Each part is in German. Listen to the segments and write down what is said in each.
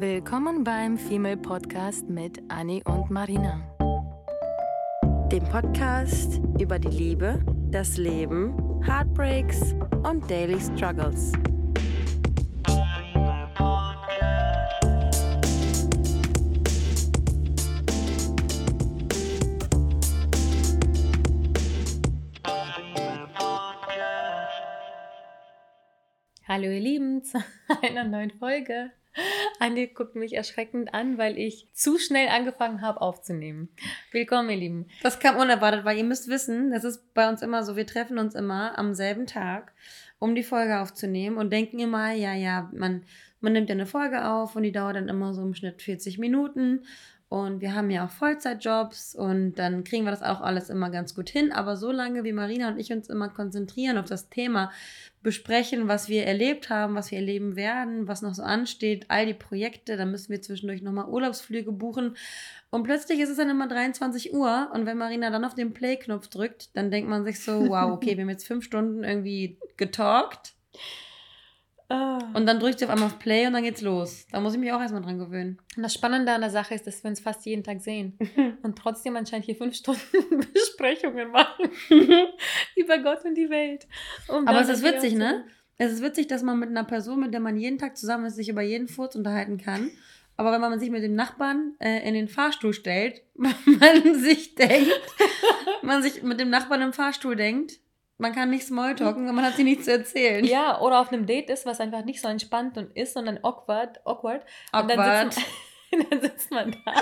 Willkommen beim Female Podcast mit Annie und Marina. Dem Podcast über die Liebe, das Leben, Heartbreaks und Daily Struggles. Hallo ihr Lieben zu einer neuen Folge. Andi guckt mich erschreckend an, weil ich zu schnell angefangen habe aufzunehmen. Willkommen, ihr Lieben. Das kam unerwartet, weil ihr müsst wissen, das ist bei uns immer so, wir treffen uns immer am selben Tag, um die Folge aufzunehmen und denken immer, ja, ja, man, man nimmt ja eine Folge auf und die dauert dann immer so im Schnitt 40 Minuten und wir haben ja auch Vollzeitjobs und dann kriegen wir das auch alles immer ganz gut hin. Aber so lange wie Marina und ich uns immer konzentrieren auf das Thema, besprechen, was wir erlebt haben, was wir erleben werden, was noch so ansteht, all die Projekte, dann müssen wir zwischendurch nochmal Urlaubsflüge buchen. Und plötzlich ist es dann immer 23 Uhr und wenn Marina dann auf den Play-Knopf drückt, dann denkt man sich so, wow, okay, wir haben jetzt fünf Stunden irgendwie getalkt. Ah. Und dann drückt sie auf einmal auf Play und dann geht's los. Da muss ich mich auch erstmal dran gewöhnen. Und das Spannende an der Sache ist, dass wir uns fast jeden Tag sehen. und trotzdem anscheinend hier fünf Stunden Besprechungen machen. über Gott und die Welt. Und Aber es ist witzig, ne? Es ist witzig, dass man mit einer Person, mit der man jeden Tag zusammen ist, sich über jeden Furz unterhalten kann. Aber wenn man sich mit dem Nachbarn äh, in den Fahrstuhl stellt, man sich denkt, man sich mit dem Nachbarn im Fahrstuhl denkt, man kann nicht Smalltalken, weil man hat sie nichts zu erzählen. Ja, oder auf einem Date ist, was einfach nicht so entspannt und ist, sondern awkward. Awkward. awkward. Und dann sitzt, man, dann sitzt man da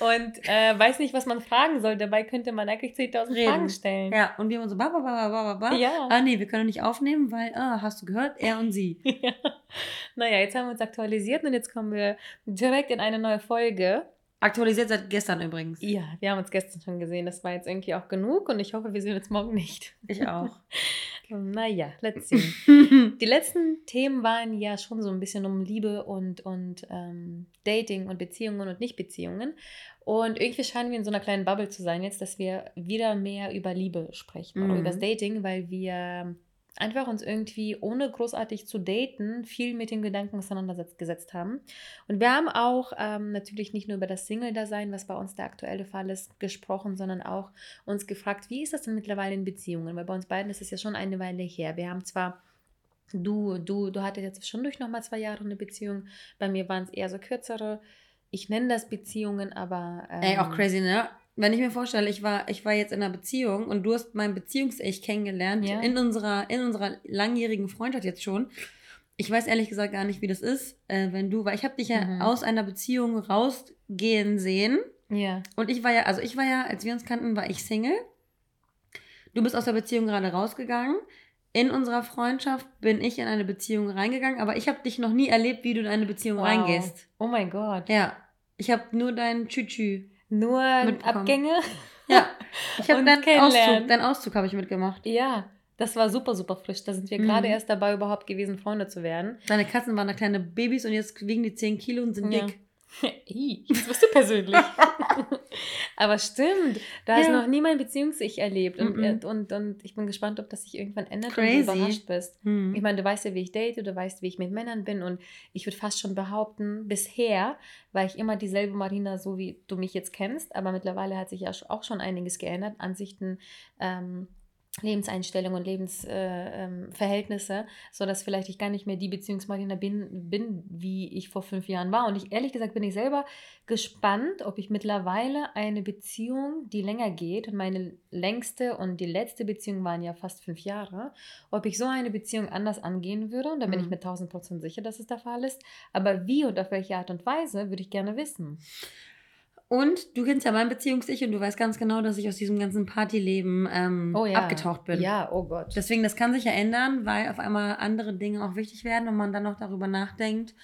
und äh, weiß nicht, was man fragen soll. Dabei könnte man eigentlich 10.000 Fragen stellen. Ja, und wir haben so, ba, ba, ba, ba, ba. Ja. Ah, nee, wir können nicht aufnehmen, weil, ah, hast du gehört, er und sie. ja. Naja, jetzt haben wir uns aktualisiert und jetzt kommen wir direkt in eine neue Folge. Aktualisiert seit gestern übrigens. Ja, wir haben uns gestern schon gesehen. Das war jetzt irgendwie auch genug und ich hoffe, wir sehen uns morgen nicht. Ich auch. naja, let's see. Die letzten Themen waren ja schon so ein bisschen um Liebe und, und ähm, Dating und Beziehungen und Nichtbeziehungen. Und irgendwie scheinen wir in so einer kleinen Bubble zu sein jetzt, dass wir wieder mehr über Liebe sprechen mhm. oder über das Dating, weil wir einfach uns irgendwie, ohne großartig zu daten, viel mit den Gedanken auseinandergesetzt haben. Und wir haben auch ähm, natürlich nicht nur über das Single-Dasein, was bei uns der aktuelle Fall ist, gesprochen, sondern auch uns gefragt, wie ist das denn mittlerweile in Beziehungen? Weil bei uns beiden ist es ja schon eine Weile her. Wir haben zwar Du, du, du hattest jetzt schon durch nochmal zwei Jahre eine Beziehung. Bei mir waren es eher so kürzere. Ich nenne das Beziehungen, aber. Ähm, Ey, auch ähm, crazy, ne? Wenn ich mir vorstelle, ich war, ich war jetzt in einer Beziehung und du hast mein Beziehungs-Ich kennengelernt ja. in, unserer, in unserer langjährigen Freundschaft jetzt schon. Ich weiß ehrlich gesagt gar nicht, wie das ist, äh, wenn du, weil ich habe dich ja mhm. aus einer Beziehung rausgehen sehen. Ja. Und ich war ja, also ich war ja, als wir uns kannten, war ich Single. Du bist aus der Beziehung gerade rausgegangen. In unserer Freundschaft bin ich in eine Beziehung reingegangen, aber ich habe dich noch nie erlebt, wie du in eine Beziehung wow. reingehst. Oh mein Gott. Ja. Ich habe nur dein Tschü-Tschü nur Abgänge. Ja, ich habe deinen Auszug, deinen Auszug habe ich mitgemacht. Ja, das war super, super frisch. Da sind wir mhm. gerade erst dabei, überhaupt gewesen, Freunde zu werden. Deine Katzen waren da kleine Babys und jetzt wiegen die 10 Kilo und sind ja. dick. das bist du persönlich. Aber stimmt, du hast ja. noch nie mein Beziehungs-Ich erlebt. Und, mm -mm. und, und ich bin gespannt, ob das sich irgendwann ändert Crazy. und du überrascht bist. Mm. Ich meine, du weißt ja, wie ich date, du weißt, wie ich mit Männern bin. Und ich würde fast schon behaupten, bisher war ich immer dieselbe Marina, so wie du mich jetzt kennst. Aber mittlerweile hat sich ja auch schon einiges geändert. Ansichten, ähm, Lebenseinstellungen und Lebensverhältnisse, äh, ähm, sodass vielleicht ich gar nicht mehr die Beziehungsmarina bin, bin, wie ich vor fünf Jahren war. Und ich ehrlich gesagt bin ich selber gespannt, ob ich mittlerweile eine Beziehung, die länger geht, und meine längste und die letzte Beziehung waren ja fast fünf Jahre, ob ich so eine Beziehung anders angehen würde. Und da bin mhm. ich mir tausend Prozent sicher, dass es der Fall ist. Aber wie und auf welche Art und Weise, würde ich gerne wissen. Und du kennst ja mein Beziehungs-Ich und du weißt ganz genau, dass ich aus diesem ganzen Partyleben ähm, oh ja. abgetaucht bin. Ja, oh Gott. Deswegen, das kann sich ja ändern, weil auf einmal andere Dinge auch wichtig werden und man dann noch darüber nachdenkt,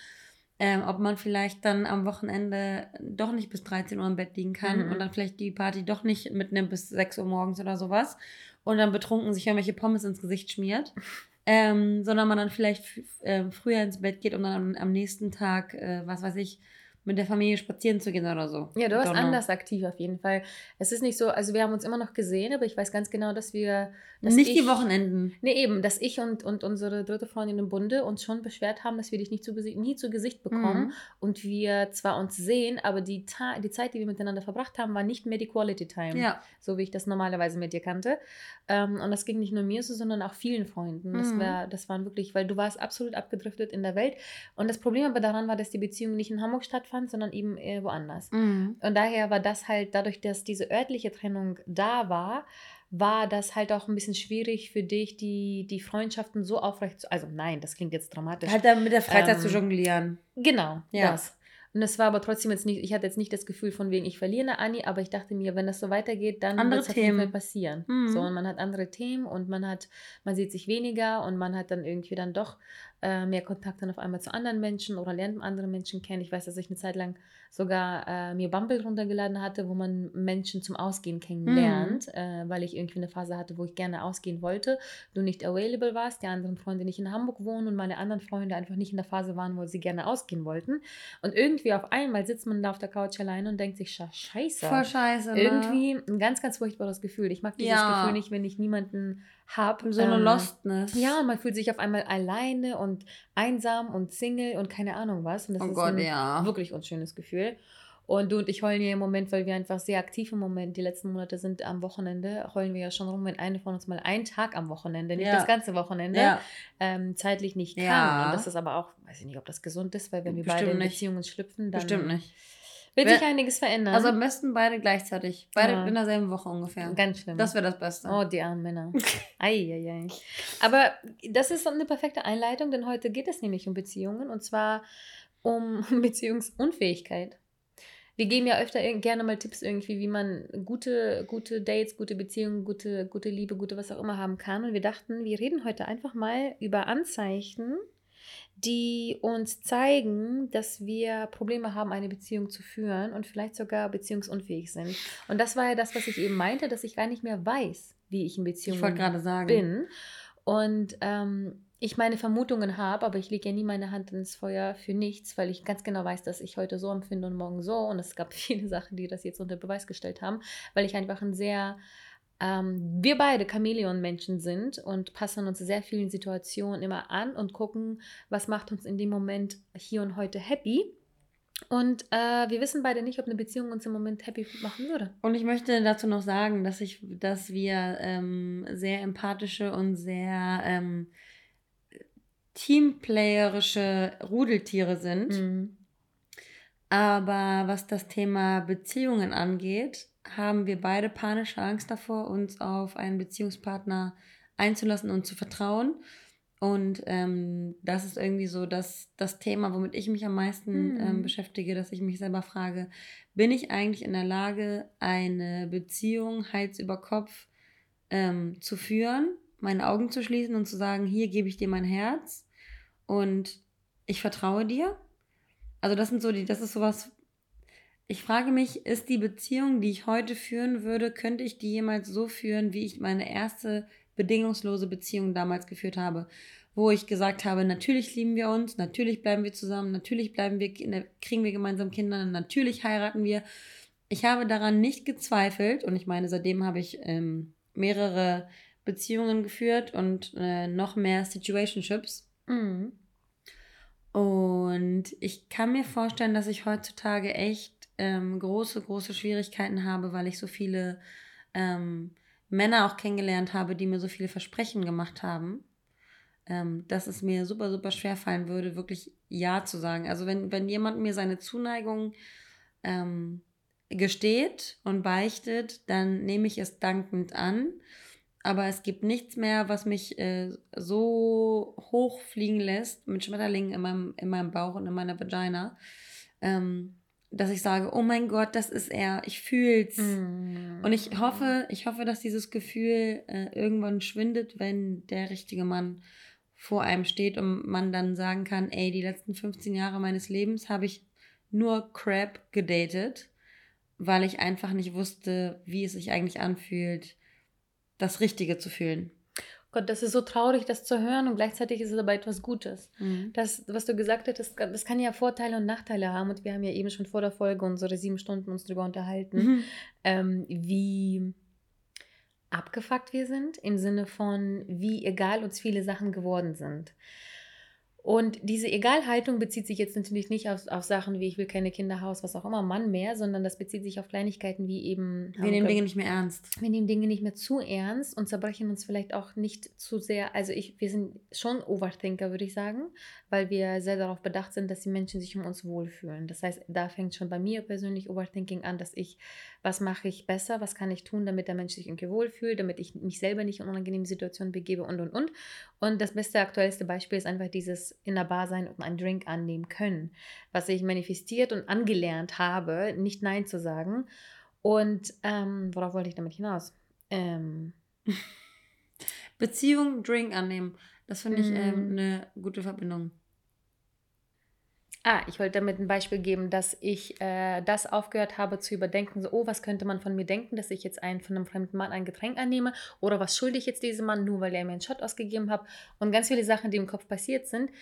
ähm, ob man vielleicht dann am Wochenende doch nicht bis 13 Uhr im Bett liegen kann mhm. und dann vielleicht die Party doch nicht mitnimmt bis 6 Uhr morgens oder sowas und dann betrunken sich irgendwelche Pommes ins Gesicht schmiert. Ähm, sondern man dann vielleicht äh, früher ins Bett geht und dann am, am nächsten Tag, äh, was weiß ich, mit der Familie spazieren zu gehen oder so. Ja, du warst anders aktiv auf jeden Fall. Es ist nicht so, also wir haben uns immer noch gesehen, aber ich weiß ganz genau, dass wir. Dass nicht ich, die Wochenenden. Nee, eben, dass ich und, und unsere dritte Freundin im Bunde uns schon beschwert haben, dass wir dich nicht zu, nie zu Gesicht bekommen mhm. und wir zwar uns sehen, aber die, die Zeit, die wir miteinander verbracht haben, war nicht mehr die Quality Time. Ja. So wie ich das normalerweise mit dir kannte. Ähm, und das ging nicht nur mir so, sondern auch vielen Freunden. Das, mhm. war, das waren wirklich, weil du warst absolut abgedriftet in der Welt. Und das Problem aber daran war, dass die Beziehung nicht in Hamburg stattfand stattfand, sondern eben äh, woanders. Mhm. Und daher war das halt, dadurch, dass diese örtliche Trennung da war, war das halt auch ein bisschen schwierig für dich, die, die Freundschaften so aufrecht zu. Also nein, das klingt jetzt dramatisch. Halt da mit der Freizeit ähm, zu jonglieren. Genau, ja. das. Und es war aber trotzdem jetzt nicht, ich hatte jetzt nicht das Gefühl von wegen, ich verliere eine Anni, aber ich dachte mir, wenn das so weitergeht, dann wird es auf jeden Fall passieren. Mhm. So, und man hat andere Themen und man hat, man sieht sich weniger und man hat dann irgendwie dann doch äh, mehr Kontakt dann auf einmal zu anderen Menschen oder lernt andere Menschen kennen. Ich weiß, dass ich eine Zeit lang sogar äh, mir Bumble runtergeladen hatte, wo man Menschen zum Ausgehen kennenlernt, mhm. äh, weil ich irgendwie eine Phase hatte, wo ich gerne ausgehen wollte, du nicht available warst, die anderen Freunde nicht in Hamburg wohnen und meine anderen Freunde einfach nicht in der Phase waren, wo sie gerne ausgehen wollten. Und irgendwie auf einmal sitzt man da auf der Couch alleine und denkt sich, scheiße. Voll scheiße. Ne? Irgendwie ein ganz, ganz furchtbares Gefühl. Ich mag dieses ja. Gefühl nicht, wenn ich niemanden habe. So eine ähm, Lostness. Ja, man fühlt sich auf einmal alleine und einsam und Single und keine Ahnung was. Und das oh ist Gott, ein ja. wirklich unschönes Gefühl. Und du und ich heulen ja im Moment, weil wir einfach sehr aktiv im Moment, die letzten Monate sind am Wochenende, heulen wir ja schon rum, wenn eine von uns mal einen Tag am Wochenende, nicht ja. das ganze Wochenende, ja. ähm, zeitlich nicht kann. Ja. Und das ist aber auch, weiß ich nicht, ob das gesund ist, weil wenn wir Bestimmt beide in Beziehungen schlüpfen, dann. Bestimmt nicht. Wird sich einiges verändern. Also am besten beide gleichzeitig. Beide ja. in derselben Woche ungefähr. Ganz schlimm. Das wäre das Beste. Oh, die armen Männer. Eieiei. Aber das ist eine perfekte Einleitung, denn heute geht es nämlich um Beziehungen und zwar um Beziehungsunfähigkeit. Wir geben ja öfter gerne mal Tipps irgendwie, wie man gute, gute Dates, gute Beziehungen, gute, gute Liebe, gute was auch immer haben kann. Und wir dachten, wir reden heute einfach mal über Anzeichen, die uns zeigen, dass wir Probleme haben, eine Beziehung zu führen und vielleicht sogar beziehungsunfähig sind. Und das war ja das, was ich eben meinte, dass ich gar nicht mehr weiß, wie ich in Beziehungen ich bin. Und ähm, ich meine Vermutungen habe, aber ich lege ja nie meine Hand ins Feuer für nichts, weil ich ganz genau weiß, dass ich heute so empfinde und morgen so. Und es gab viele Sachen, die das jetzt unter Beweis gestellt haben, weil ich einfach ein sehr ähm, wir beide Chamäleon-Menschen sind und passen uns sehr vielen Situationen immer an und gucken, was macht uns in dem Moment hier und heute happy. Und äh, wir wissen beide nicht, ob eine Beziehung uns im Moment happy machen würde. Und ich möchte dazu noch sagen, dass ich, dass wir ähm, sehr empathische und sehr ähm, teamplayerische Rudeltiere sind. Mhm. Aber was das Thema Beziehungen angeht, haben wir beide panische Angst davor, uns auf einen Beziehungspartner einzulassen und zu vertrauen. Und ähm, das ist irgendwie so das, das Thema, womit ich mich am meisten ähm, mhm. beschäftige, dass ich mich selber frage, bin ich eigentlich in der Lage, eine Beziehung Heiz über Kopf ähm, zu führen, meine Augen zu schließen und zu sagen, hier gebe ich dir mein Herz und ich vertraue dir? Also das sind so die, das ist sowas, ich frage mich, ist die Beziehung, die ich heute führen würde, könnte ich die jemals so führen, wie ich meine erste bedingungslose Beziehung damals geführt habe? Wo ich gesagt habe, natürlich lieben wir uns, natürlich bleiben wir zusammen, natürlich bleiben wir, kriegen wir gemeinsam Kinder, natürlich heiraten wir. Ich habe daran nicht gezweifelt und ich meine, seitdem habe ich ähm, mehrere Beziehungen geführt und äh, noch mehr Situationships. Mhm. Und ich kann mir vorstellen, dass ich heutzutage echt ähm, große, große Schwierigkeiten habe, weil ich so viele ähm, Männer auch kennengelernt habe, die mir so viele Versprechen gemacht haben, ähm, dass es mir super, super schwer fallen würde, wirklich Ja zu sagen. Also wenn, wenn jemand mir seine Zuneigung ähm, gesteht und beichtet, dann nehme ich es dankend an. Aber es gibt nichts mehr, was mich äh, so hoch fliegen lässt mit Schmetterlingen in meinem, in meinem Bauch und in meiner Vagina, ähm, dass ich sage, oh mein Gott, das ist er, ich fühl's. Mm. Und ich hoffe, ich hoffe, dass dieses Gefühl äh, irgendwann schwindet, wenn der richtige Mann vor einem steht und man dann sagen kann, ey, die letzten 15 Jahre meines Lebens habe ich nur Crap gedatet, weil ich einfach nicht wusste, wie es sich eigentlich anfühlt, das Richtige zu fühlen. Gott, das ist so traurig, das zu hören und gleichzeitig ist es aber etwas Gutes. Mhm. Das, was du gesagt hast, das, das, kann ja Vorteile und Nachteile haben und wir haben ja eben schon vor der Folge unsere sieben Stunden uns darüber unterhalten, mhm. ähm, wie abgefuckt wir sind im Sinne von, wie egal uns viele Sachen geworden sind. Und diese Egalhaltung bezieht sich jetzt natürlich nicht auf, auf Sachen wie ich will keine Kinderhaus, was auch immer, Mann mehr, sondern das bezieht sich auf Kleinigkeiten wie eben. Wir nehmen Dinge nicht mehr ernst. Wir nehmen Dinge nicht mehr zu ernst und zerbrechen uns vielleicht auch nicht zu sehr. Also ich, wir sind schon Overthinker, würde ich sagen, weil wir sehr darauf bedacht sind, dass die Menschen sich um uns wohlfühlen. Das heißt, da fängt schon bei mir persönlich Overthinking an, dass ich, was mache ich besser, was kann ich tun, damit der Mensch sich irgendwie wohlfühlt, damit ich mich selber nicht in unangenehme Situationen begebe und und und. Und das beste, aktuellste Beispiel ist einfach dieses in der Bar sein und einen Drink annehmen können, was ich manifestiert und angelernt habe, nicht Nein zu sagen. Und ähm, worauf wollte ich damit hinaus? Ähm. Beziehung, Drink annehmen. Das finde ich ähm, mm. eine gute Verbindung. Ah, ich wollte damit ein Beispiel geben, dass ich äh, das aufgehört habe zu überdenken, so, oh, was könnte man von mir denken, dass ich jetzt einen, von einem fremden Mann ein Getränk annehme? Oder was schulde ich jetzt diesem Mann, nur weil er mir einen Shot ausgegeben hat? Und ganz viele Sachen, die im Kopf passiert sind,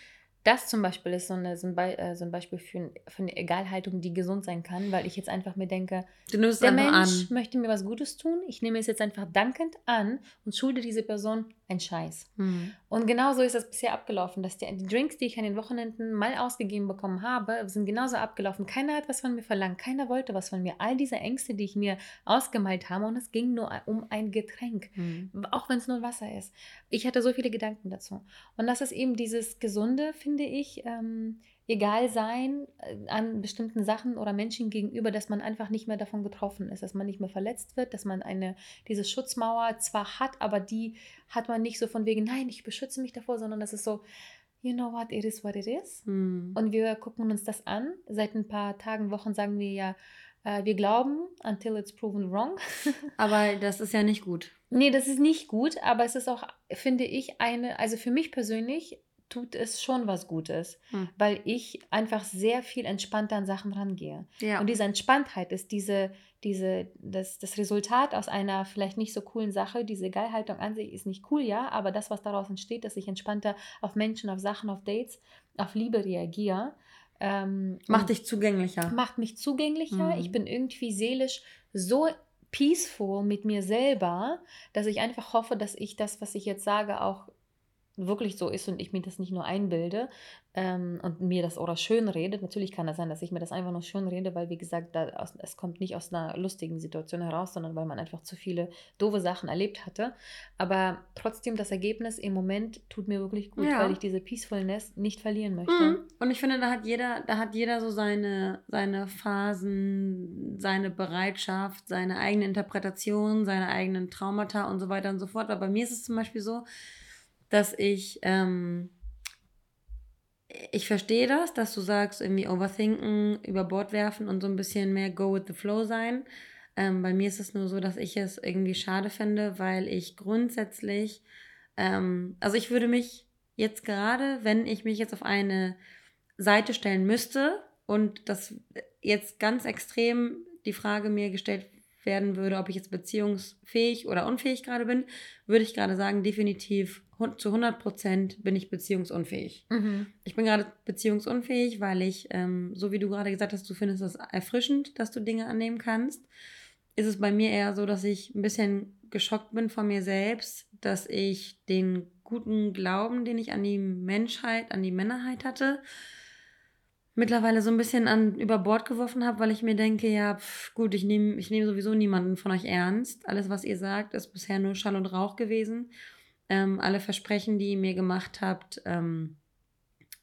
das zum Beispiel ist so, eine, so, ein, Be äh, so ein Beispiel für, für, eine Egalhaltung, die gesund sein kann, weil ich jetzt einfach mir denke, der Mensch an. möchte mir was Gutes tun, ich nehme es jetzt einfach dankend an und schulde diese Person ein Scheiß. Mhm. Und genau so ist das bisher abgelaufen, dass die, die, Drinks, die ich an den Wochenenden mal ausgegeben bekommen habe, sind genauso abgelaufen. Keiner hat was von mir verlangt, keiner wollte was von mir. All diese Ängste, die ich mir ausgemalt habe und es ging nur um ein Getränk, mhm. auch wenn es nur Wasser ist. Ich hatte so viele Gedanken dazu. Und das ist eben dieses Gesunde, finde finde ich, ähm, egal sein äh, an bestimmten Sachen oder Menschen gegenüber, dass man einfach nicht mehr davon getroffen ist, dass man nicht mehr verletzt wird, dass man eine, diese Schutzmauer zwar hat, aber die hat man nicht so von wegen, nein, ich beschütze mich davor, sondern das ist so, you know what, it is what it is. Hm. Und wir gucken uns das an. Seit ein paar Tagen, Wochen sagen wir ja, äh, wir glauben, until it's proven wrong. aber das ist ja nicht gut. Nee, das ist nicht gut, aber es ist auch, finde ich, eine, also für mich persönlich tut es schon was Gutes, hm. weil ich einfach sehr viel entspannter an Sachen rangehe. Ja. Und diese Entspanntheit ist diese, diese, das, das Resultat aus einer vielleicht nicht so coolen Sache. Diese Geilhaltung an sich ist nicht cool, ja, aber das, was daraus entsteht, dass ich entspannter auf Menschen, auf Sachen, auf Dates, auf Liebe reagiere. Ähm, macht dich zugänglicher. Macht mich zugänglicher. Mhm. Ich bin irgendwie seelisch so peaceful mit mir selber, dass ich einfach hoffe, dass ich das, was ich jetzt sage, auch wirklich so ist und ich mir das nicht nur einbilde ähm, und mir das oder schön rede. Natürlich kann das sein, dass ich mir das einfach nur schön rede, weil, wie gesagt, da es kommt nicht aus einer lustigen Situation heraus, sondern weil man einfach zu viele doofe Sachen erlebt hatte. Aber trotzdem, das Ergebnis im Moment tut mir wirklich gut, ja. weil ich diese Peacefulness nicht verlieren möchte. Mhm. Und ich finde, da hat jeder, da hat jeder so seine, seine Phasen, seine Bereitschaft, seine eigene Interpretation, seine eigenen Traumata und so weiter und so fort. Aber bei mir ist es zum Beispiel so, dass ich, ähm, ich verstehe das, dass du sagst, irgendwie overthinken, über Bord werfen und so ein bisschen mehr go with the flow sein. Ähm, bei mir ist es nur so, dass ich es irgendwie schade finde, weil ich grundsätzlich, ähm, also ich würde mich jetzt gerade, wenn ich mich jetzt auf eine Seite stellen müsste und das jetzt ganz extrem die Frage mir gestellt werden würde, ob ich jetzt beziehungsfähig oder unfähig gerade bin, würde ich gerade sagen, definitiv zu 100 Prozent bin ich beziehungsunfähig. Mhm. Ich bin gerade beziehungsunfähig, weil ich, ähm, so wie du gerade gesagt hast, du findest es erfrischend, dass du Dinge annehmen kannst. Ist es bei mir eher so, dass ich ein bisschen geschockt bin von mir selbst, dass ich den guten Glauben, den ich an die Menschheit, an die Männerheit hatte, mittlerweile so ein bisschen an über Bord geworfen habe, weil ich mir denke, ja, pf, gut, ich nehme ich nehm sowieso niemanden von euch ernst. Alles, was ihr sagt, ist bisher nur Schall und Rauch gewesen. Ähm, alle Versprechen, die ihr mir gemacht habt, ähm,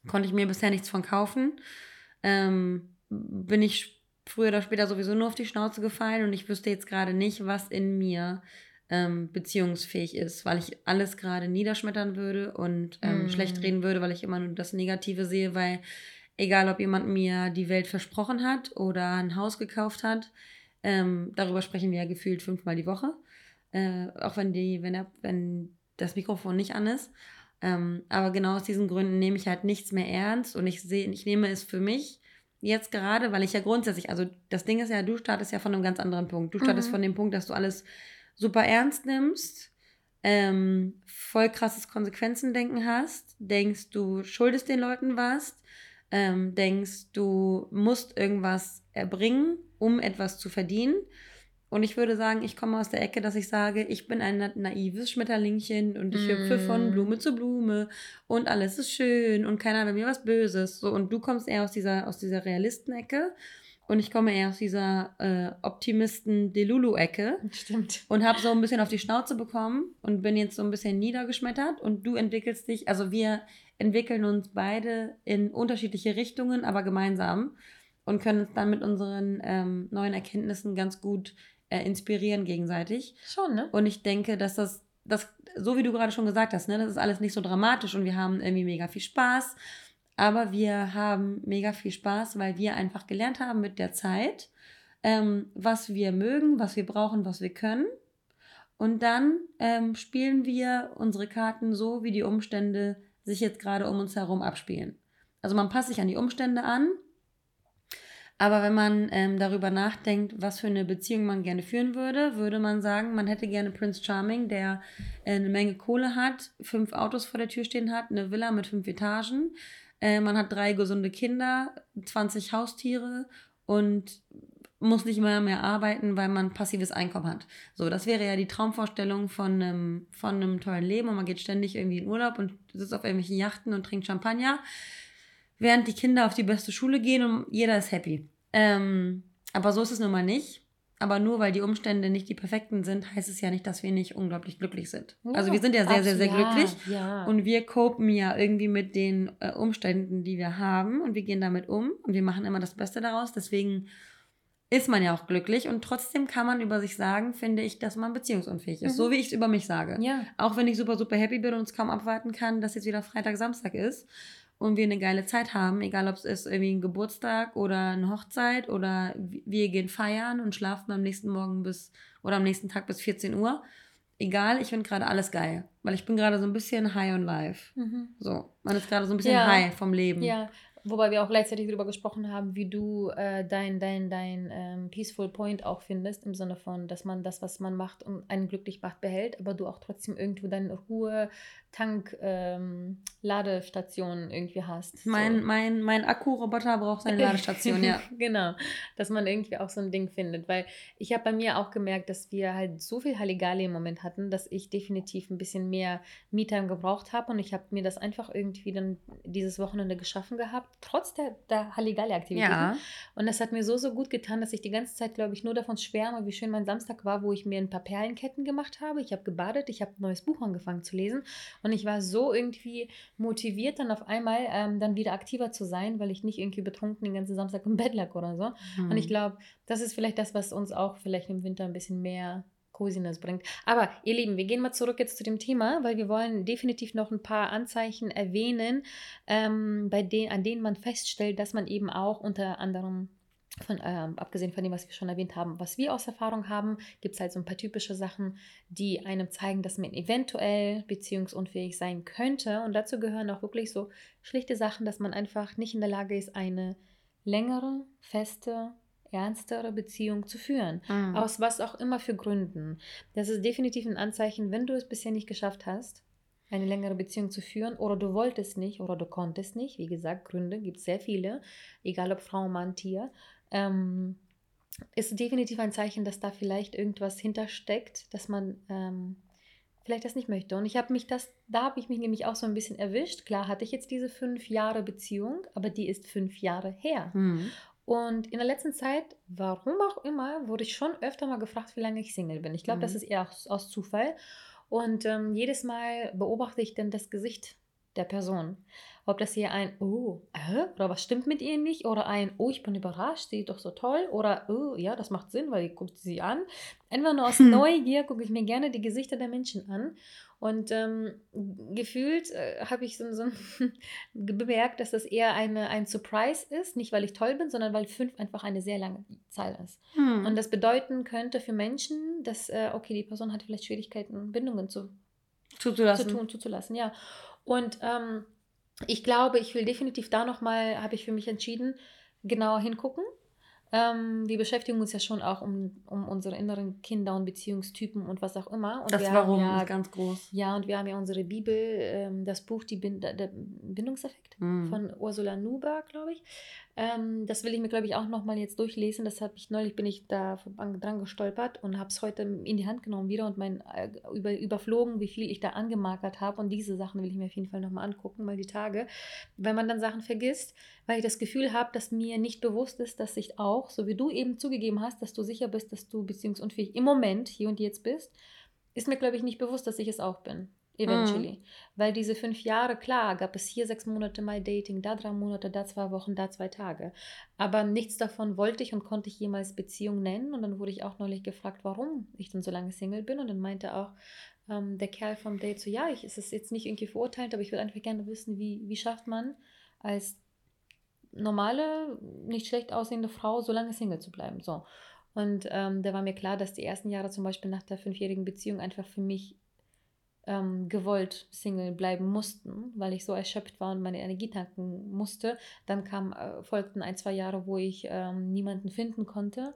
konnte ich mir bisher nichts von kaufen. Ähm, bin ich früher oder später sowieso nur auf die Schnauze gefallen und ich wüsste jetzt gerade nicht, was in mir ähm, beziehungsfähig ist, weil ich alles gerade niederschmettern würde und mm. schlecht reden würde, weil ich immer nur das Negative sehe, weil egal ob jemand mir die Welt versprochen hat oder ein Haus gekauft hat, ähm, darüber sprechen wir ja gefühlt fünfmal die Woche. Äh, auch wenn die, wenn, er, wenn das Mikrofon nicht an ist. Ähm, aber genau aus diesen Gründen nehme ich halt nichts mehr ernst und ich sehe, ich nehme es für mich jetzt gerade, weil ich ja grundsätzlich, also das Ding ist ja, du startest ja von einem ganz anderen Punkt. Du startest mhm. von dem Punkt, dass du alles super ernst nimmst ähm, voll krasses Konsequenzendenken hast, denkst, du schuldest den Leuten was, ähm, denkst, du musst irgendwas erbringen, um etwas zu verdienen. Und ich würde sagen, ich komme aus der Ecke, dass ich sage, ich bin ein naives Schmetterlingchen und ich mm. hüpfe von mm. Blume zu Blume und alles ist schön und keiner will mir was Böses. So, und du kommst eher aus dieser, aus dieser Realisten-Ecke. Und ich komme eher aus dieser äh, Optimisten-Delulu-Ecke. Stimmt. Und habe so ein bisschen auf die Schnauze bekommen und bin jetzt so ein bisschen niedergeschmettert. Und du entwickelst dich, also wir entwickeln uns beide in unterschiedliche Richtungen, aber gemeinsam. Und können uns dann mit unseren ähm, neuen Erkenntnissen ganz gut äh, inspirieren gegenseitig. Schon, ne? Und ich denke, dass das, das, so wie du gerade schon gesagt hast, ne, das ist alles nicht so dramatisch und wir haben irgendwie mega viel Spaß. Aber wir haben mega viel Spaß, weil wir einfach gelernt haben mit der Zeit, ähm, was wir mögen, was wir brauchen, was wir können. Und dann ähm, spielen wir unsere Karten so, wie die Umstände sich jetzt gerade um uns herum abspielen. Also man passt sich an die Umstände an. Aber wenn man ähm, darüber nachdenkt, was für eine Beziehung man gerne führen würde, würde man sagen, man hätte gerne Prince Charming, der äh, eine Menge Kohle hat, fünf Autos vor der Tür stehen hat, eine Villa mit fünf Etagen, äh, man hat drei gesunde Kinder, 20 Haustiere und muss nicht mehr mehr arbeiten, weil man passives Einkommen hat. So, das wäre ja die Traumvorstellung von einem, von einem tollen Leben und man geht ständig irgendwie in Urlaub und sitzt auf irgendwelchen Yachten und trinkt Champagner, während die Kinder auf die beste Schule gehen und jeder ist happy. Ähm, aber so ist es nun mal nicht. Aber nur weil die Umstände nicht die perfekten sind, heißt es ja nicht, dass wir nicht unglaublich glücklich sind. Ja, also wir sind ja sehr, sehr, sehr glücklich. Ja. Und wir copen ja irgendwie mit den äh, Umständen, die wir haben. Und wir gehen damit um. Und wir machen immer das Beste daraus. Deswegen ist man ja auch glücklich. Und trotzdem kann man über sich sagen, finde ich, dass man beziehungsunfähig ist. Mhm. So wie ich es über mich sage. Ja. Auch wenn ich super, super happy bin und es kaum abwarten kann, dass jetzt wieder Freitag, Samstag ist und wir eine geile Zeit haben, egal ob es ist irgendwie ein Geburtstag oder eine Hochzeit oder wir gehen feiern und schlafen am nächsten Morgen bis oder am nächsten Tag bis 14 Uhr. Egal, ich finde gerade alles geil, weil ich bin gerade so ein bisschen high on life. Mhm. So, man ist gerade so ein bisschen ja. high vom Leben. Ja, Wobei wir auch gleichzeitig darüber gesprochen haben, wie du äh, dein, dein, dein ähm, Peaceful Point auch findest, im Sinne von, dass man das, was man macht, und einen glücklich macht, behält, aber du auch trotzdem irgendwo deine Ruhe, Tank, ähm, Ladestation irgendwie hast. Mein, so. mein, mein Akku-Roboter braucht seine Ladestation, ja. genau, dass man irgendwie auch so ein Ding findet, weil ich habe bei mir auch gemerkt, dass wir halt so viel Halligalli im Moment hatten, dass ich definitiv ein bisschen mehr Me-Time gebraucht habe und ich habe mir das einfach irgendwie dann dieses Wochenende geschaffen gehabt trotz der, der Halligalli-Aktivitäten. Ja. Und das hat mir so, so gut getan, dass ich die ganze Zeit, glaube ich, nur davon schwärme, wie schön mein Samstag war, wo ich mir ein paar Perlenketten gemacht habe. Ich habe gebadet, ich habe ein neues Buch angefangen zu lesen und ich war so irgendwie motiviert, dann auf einmal ähm, dann wieder aktiver zu sein, weil ich nicht irgendwie betrunken den ganzen Samstag im Bett lag oder so. Mhm. Und ich glaube, das ist vielleicht das, was uns auch vielleicht im Winter ein bisschen mehr Cosiness bringt. Aber ihr Lieben, wir gehen mal zurück jetzt zu dem Thema, weil wir wollen definitiv noch ein paar Anzeichen erwähnen, ähm, bei denen, an denen man feststellt, dass man eben auch unter anderem von, ähm, abgesehen von dem, was wir schon erwähnt haben, was wir aus Erfahrung haben, gibt es halt so ein paar typische Sachen, die einem zeigen, dass man eventuell beziehungsunfähig sein könnte. Und dazu gehören auch wirklich so schlichte Sachen, dass man einfach nicht in der Lage ist, eine längere, feste ernstere Beziehung zu führen. Mhm. Aus was auch immer für Gründen. Das ist definitiv ein Anzeichen, wenn du es bisher nicht geschafft hast, eine längere Beziehung zu führen oder du wolltest nicht oder du konntest nicht. Wie gesagt, Gründe gibt es sehr viele, egal ob Frau, Mann, Tier. Ähm, ist definitiv ein Zeichen, dass da vielleicht irgendwas hintersteckt, dass man ähm, vielleicht das nicht möchte. Und ich habe mich das, da habe ich mich nämlich auch so ein bisschen erwischt. Klar hatte ich jetzt diese fünf Jahre Beziehung, aber die ist fünf Jahre her. Mhm. Und in der letzten Zeit, warum auch immer, wurde ich schon öfter mal gefragt, wie lange ich Single bin. Ich glaube, mhm. das ist eher aus, aus Zufall. Und ähm, jedes Mal beobachte ich dann das Gesicht der Person. Ob das hier ein, oh, äh, oder was stimmt mit ihr nicht? Oder ein, oh, ich bin überrascht, sie ist doch so toll. Oder, oh, ja, das macht Sinn, weil ich guckt sie an. Einfach nur aus hm. Neugier gucke ich mir gerne die Gesichter der Menschen an. Und ähm, gefühlt äh, habe ich so, so bemerkt, dass das eher eine, ein Surprise ist. Nicht, weil ich toll bin, sondern weil fünf einfach eine sehr lange Zahl ist. Hm. Und das bedeuten könnte für Menschen, dass, äh, okay, die Person hat vielleicht Schwierigkeiten, Bindungen zu, zuzulassen. zu tun, zuzulassen. Ja. Und ähm, ich glaube, ich will definitiv da nochmal, habe ich für mich entschieden, genauer hingucken Ähm, wir beschäftigen uns ja schon auch um, um unsere inneren Kinder und Beziehungstypen und was auch immer. Und das Warum ja, ist ganz groß. Ja, und wir haben ja unsere Bibel, ähm, das Buch Die Bind der Bindungseffekt mhm. von Ursula Nuber, glaube ich. Ähm, das will ich mir, glaube ich, auch nochmal jetzt durchlesen. Das habe ich neulich, bin ich da dran gestolpert und habe es heute in die Hand genommen wieder und mein, äh, über, überflogen, wie viel ich da angemarkert habe. Und diese Sachen will ich mir auf jeden Fall nochmal angucken, mal die Tage. Wenn man dann Sachen vergisst, weil ich das Gefühl habe, dass mir nicht bewusst ist, dass ich auch, so wie du eben zugegeben hast, dass du sicher bist, dass du beziehungsunfähig im Moment hier und jetzt bist, ist mir, glaube ich, nicht bewusst, dass ich es auch bin eventually. Mhm. Weil diese fünf Jahre, klar, gab es hier sechs Monate mal Dating, da drei Monate, da zwei Wochen, da zwei Tage. Aber nichts davon wollte ich und konnte ich jemals Beziehung nennen. Und dann wurde ich auch neulich gefragt, warum ich denn so lange Single bin. Und dann meinte auch ähm, der Kerl vom Date so, ja, ich ist es jetzt nicht irgendwie verurteilt, aber ich würde einfach gerne wissen, wie, wie schafft man als normale, nicht schlecht aussehende Frau so lange Single zu bleiben. So. Und ähm, da war mir klar, dass die ersten Jahre zum Beispiel nach der fünfjährigen Beziehung einfach für mich ähm, gewollt Single bleiben mussten, weil ich so erschöpft war und meine Energie tanken musste. Dann kam, äh, folgten ein, zwei Jahre, wo ich ähm, niemanden finden konnte.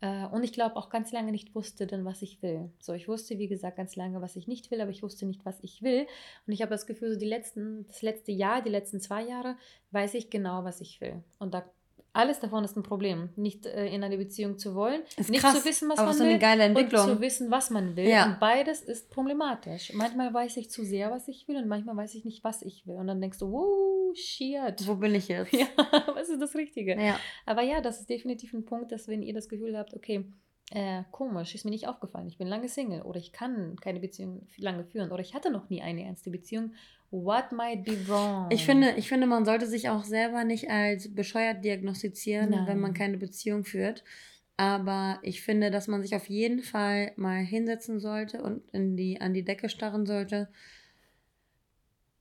Äh, und ich glaube auch ganz lange nicht wusste dann, was ich will. So, ich wusste, wie gesagt, ganz lange, was ich nicht will, aber ich wusste nicht, was ich will. Und ich habe das Gefühl, so die letzten, das letzte Jahr, die letzten zwei Jahre, weiß ich genau, was ich will. Und da alles davon ist ein Problem. Nicht äh, in eine Beziehung zu wollen, ist nicht krass, zu wissen, was man so will, und zu wissen, was man will. Ja. Und beides ist problematisch. Manchmal weiß ich zu sehr, was ich will, und manchmal weiß ich nicht, was ich will. Und dann denkst du, wow, shit. Wo bin ich jetzt? Ja, was ist das Richtige? Ja. Aber ja, das ist definitiv ein Punkt, dass wenn ihr das Gefühl habt, okay, äh, komisch, ist mir nicht aufgefallen, ich bin lange Single oder ich kann keine Beziehung lange führen oder ich hatte noch nie eine ernste Beziehung What might be wrong? Ich finde, ich finde, man sollte sich auch selber nicht als bescheuert diagnostizieren, Nein. wenn man keine Beziehung führt. Aber ich finde, dass man sich auf jeden Fall mal hinsetzen sollte und in die, an die Decke starren sollte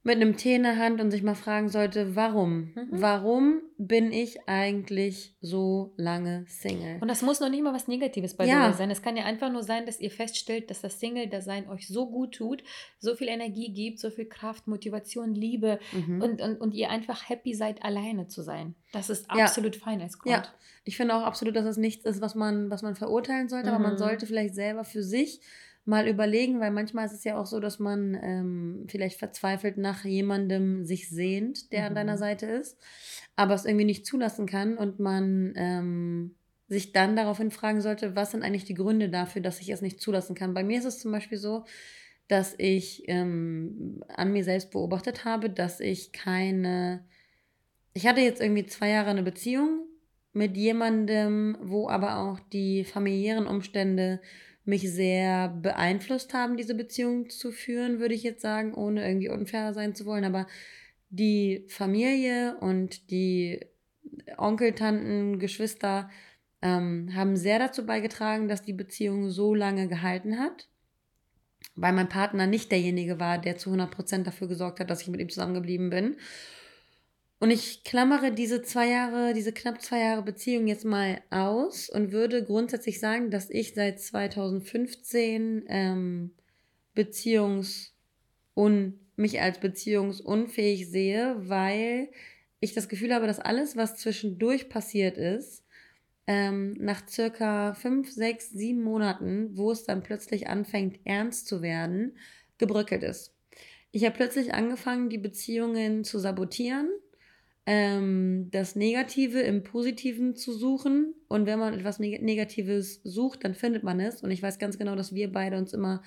mit einem Tee in der Hand und sich mal fragen sollte, warum? Mhm. Warum bin ich eigentlich so lange Single? Und das muss noch nicht mal was Negatives bei ja. dir sein. Es kann ja einfach nur sein, dass ihr feststellt, dass das Single-Dasein euch so gut tut, so viel Energie gibt, so viel Kraft, Motivation, Liebe mhm. und, und, und ihr einfach happy seid, alleine zu sein. Das ist absolut ja. fein als Grund. Ja, ich finde auch absolut, dass das nichts ist, was man, was man verurteilen sollte, mhm. aber man mhm. sollte vielleicht selber für sich mal überlegen, weil manchmal ist es ja auch so, dass man ähm, vielleicht verzweifelt nach jemandem sich sehnt, der mhm. an deiner mhm. Seite ist, aber es irgendwie nicht zulassen kann und man ähm, sich dann daraufhin fragen sollte, was sind eigentlich die Gründe dafür, dass ich es nicht zulassen kann. Bei mir ist es zum Beispiel so, dass ich ähm, an mir selbst beobachtet habe, dass ich keine. Ich hatte jetzt irgendwie zwei Jahre eine Beziehung mit jemandem, wo aber auch die familiären Umstände mich sehr beeinflusst haben, diese Beziehung zu führen, würde ich jetzt sagen, ohne irgendwie unfair sein zu wollen. Aber die Familie und die Onkel, Tanten, Geschwister ähm, haben sehr dazu beigetragen, dass die Beziehung so lange gehalten hat, weil mein Partner nicht derjenige war, der zu 100% dafür gesorgt hat, dass ich mit ihm zusammengeblieben bin. Und ich klammere diese zwei Jahre, diese knapp zwei Jahre Beziehung jetzt mal aus und würde grundsätzlich sagen, dass ich seit 2015 ähm, Beziehungs- und mich als beziehungsunfähig sehe, weil ich das Gefühl habe, dass alles, was zwischendurch passiert ist, ähm, nach circa fünf, sechs, sieben Monaten, wo es dann plötzlich anfängt, ernst zu werden, gebröckelt ist. Ich habe plötzlich angefangen, die Beziehungen zu sabotieren ähm, das Negative im Positiven zu suchen. Und wenn man etwas Negatives sucht, dann findet man es. Und ich weiß ganz genau, dass wir beide uns immer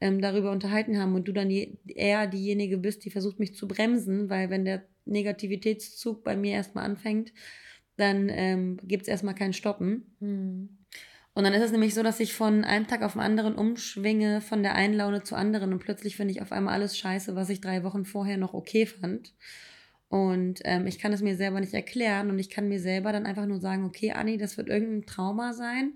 ähm, darüber unterhalten haben und du dann je, eher diejenige bist, die versucht, mich zu bremsen, weil wenn der Negativitätszug bei mir erstmal anfängt, dann ähm, gibt es erstmal kein Stoppen. Mhm. Und dann ist es nämlich so, dass ich von einem Tag auf den anderen umschwinge, von der einen Laune zur anderen und plötzlich finde ich auf einmal alles scheiße, was ich drei Wochen vorher noch okay fand. Und ähm, ich kann es mir selber nicht erklären und ich kann mir selber dann einfach nur sagen, okay, Anni, das wird irgendein Trauma sein.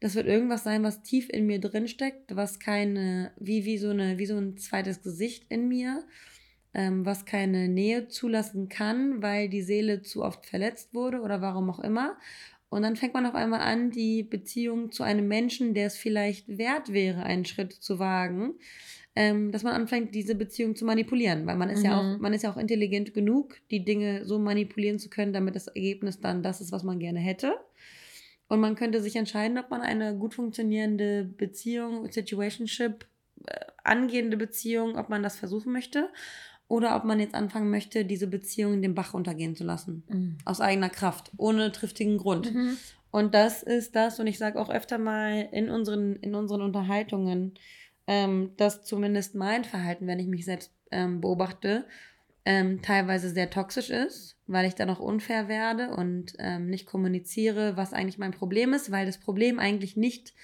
Das wird irgendwas sein, was tief in mir drin steckt, was keine, wie, wie so eine, wie so ein zweites Gesicht in mir, ähm, was keine Nähe zulassen kann, weil die Seele zu oft verletzt wurde oder warum auch immer. Und dann fängt man auf einmal an, die Beziehung zu einem Menschen, der es vielleicht wert wäre, einen Schritt zu wagen, ähm, dass man anfängt, diese Beziehung zu manipulieren. Weil man ist mhm. ja auch, mhm. man ist ja auch intelligent genug, die Dinge so manipulieren zu können, damit das Ergebnis dann das ist, was man gerne hätte. Und man könnte sich entscheiden, ob man eine gut funktionierende Beziehung, Situationship, äh, angehende Beziehung, ob man das versuchen möchte oder ob man jetzt anfangen möchte, diese Beziehung in den Bach untergehen zu lassen. Mhm. Aus eigener Kraft, ohne triftigen Grund. Mhm. Und das ist das, und ich sage auch öfter mal in unseren, in unseren Unterhaltungen, ähm, dass zumindest mein Verhalten, wenn ich mich selbst ähm, beobachte, ähm, teilweise sehr toxisch ist, weil ich dann auch unfair werde und ähm, nicht kommuniziere, was eigentlich mein Problem ist, weil das Problem eigentlich nicht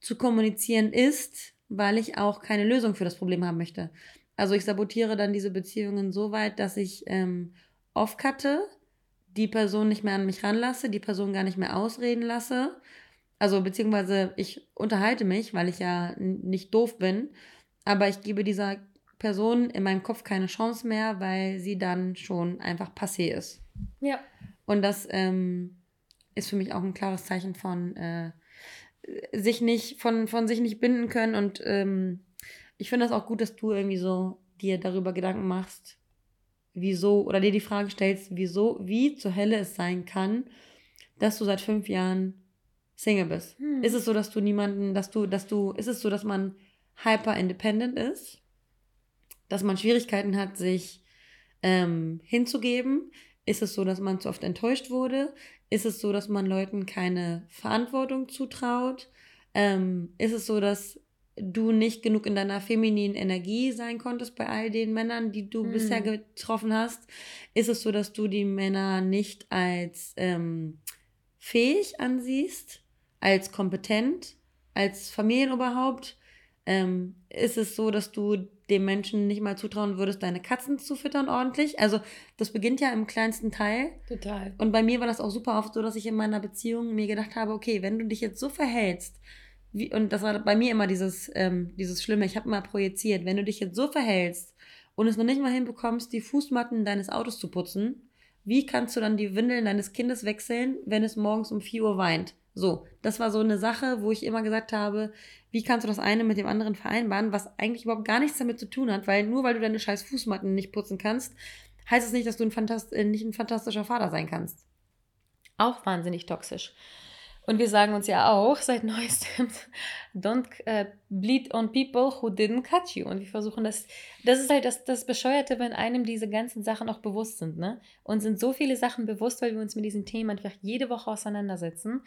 zu kommunizieren ist, weil ich auch keine Lösung für das Problem haben möchte. Also ich sabotiere dann diese Beziehungen so weit, dass ich ähm, off-cutte, die Person nicht mehr an mich ranlasse, die Person gar nicht mehr ausreden lasse. Also beziehungsweise ich unterhalte mich, weil ich ja nicht doof bin, aber ich gebe dieser Person in meinem Kopf keine Chance mehr, weil sie dann schon einfach passé ist. Ja. Und das ähm, ist für mich auch ein klares Zeichen von äh, sich nicht, von, von sich nicht binden können und ähm, ich finde das auch gut, dass du irgendwie so dir darüber Gedanken machst, wieso, oder dir die Frage stellst, wieso, wie zur Hölle es sein kann, dass du seit fünf Jahren Single bist. Hm. Ist es so, dass du niemanden, dass du, dass du, ist es so, dass man hyper independent ist? Dass man Schwierigkeiten hat, sich ähm, hinzugeben? Ist es so, dass man zu oft enttäuscht wurde? Ist es so, dass man Leuten keine Verantwortung zutraut? Ähm, ist es so, dass du nicht genug in deiner femininen Energie sein konntest bei all den Männern, die du mhm. bisher getroffen hast? Ist es so, dass du die Männer nicht als ähm, fähig ansiehst, als kompetent, als Familienoberhaupt? Ähm, ist es so, dass du dem Menschen nicht mal zutrauen würdest, deine Katzen zu füttern ordentlich? Also das beginnt ja im kleinsten Teil. Total. Und bei mir war das auch super oft so, dass ich in meiner Beziehung mir gedacht habe, okay, wenn du dich jetzt so verhältst, wie, und das war bei mir immer dieses, ähm, dieses Schlimme, ich habe immer projiziert, wenn du dich jetzt so verhältst und es noch nicht mal hinbekommst, die Fußmatten deines Autos zu putzen, wie kannst du dann die Windeln deines Kindes wechseln, wenn es morgens um 4 Uhr weint? So, das war so eine Sache, wo ich immer gesagt habe, wie kannst du das eine mit dem anderen vereinbaren, was eigentlich überhaupt gar nichts damit zu tun hat, weil nur weil du deine scheiß Fußmatten nicht putzen kannst, heißt es nicht, dass du ein, Fantast äh, nicht ein fantastischer Vater sein kannst. Auch wahnsinnig toxisch. Und wir sagen uns ja auch seit neuestem, don't uh, bleed on people who didn't cut you. Und wir versuchen das, das ist halt das, das Bescheuerte, wenn einem diese ganzen Sachen auch bewusst sind, ne? Und sind so viele Sachen bewusst, weil wir uns mit diesen Themen einfach jede Woche auseinandersetzen.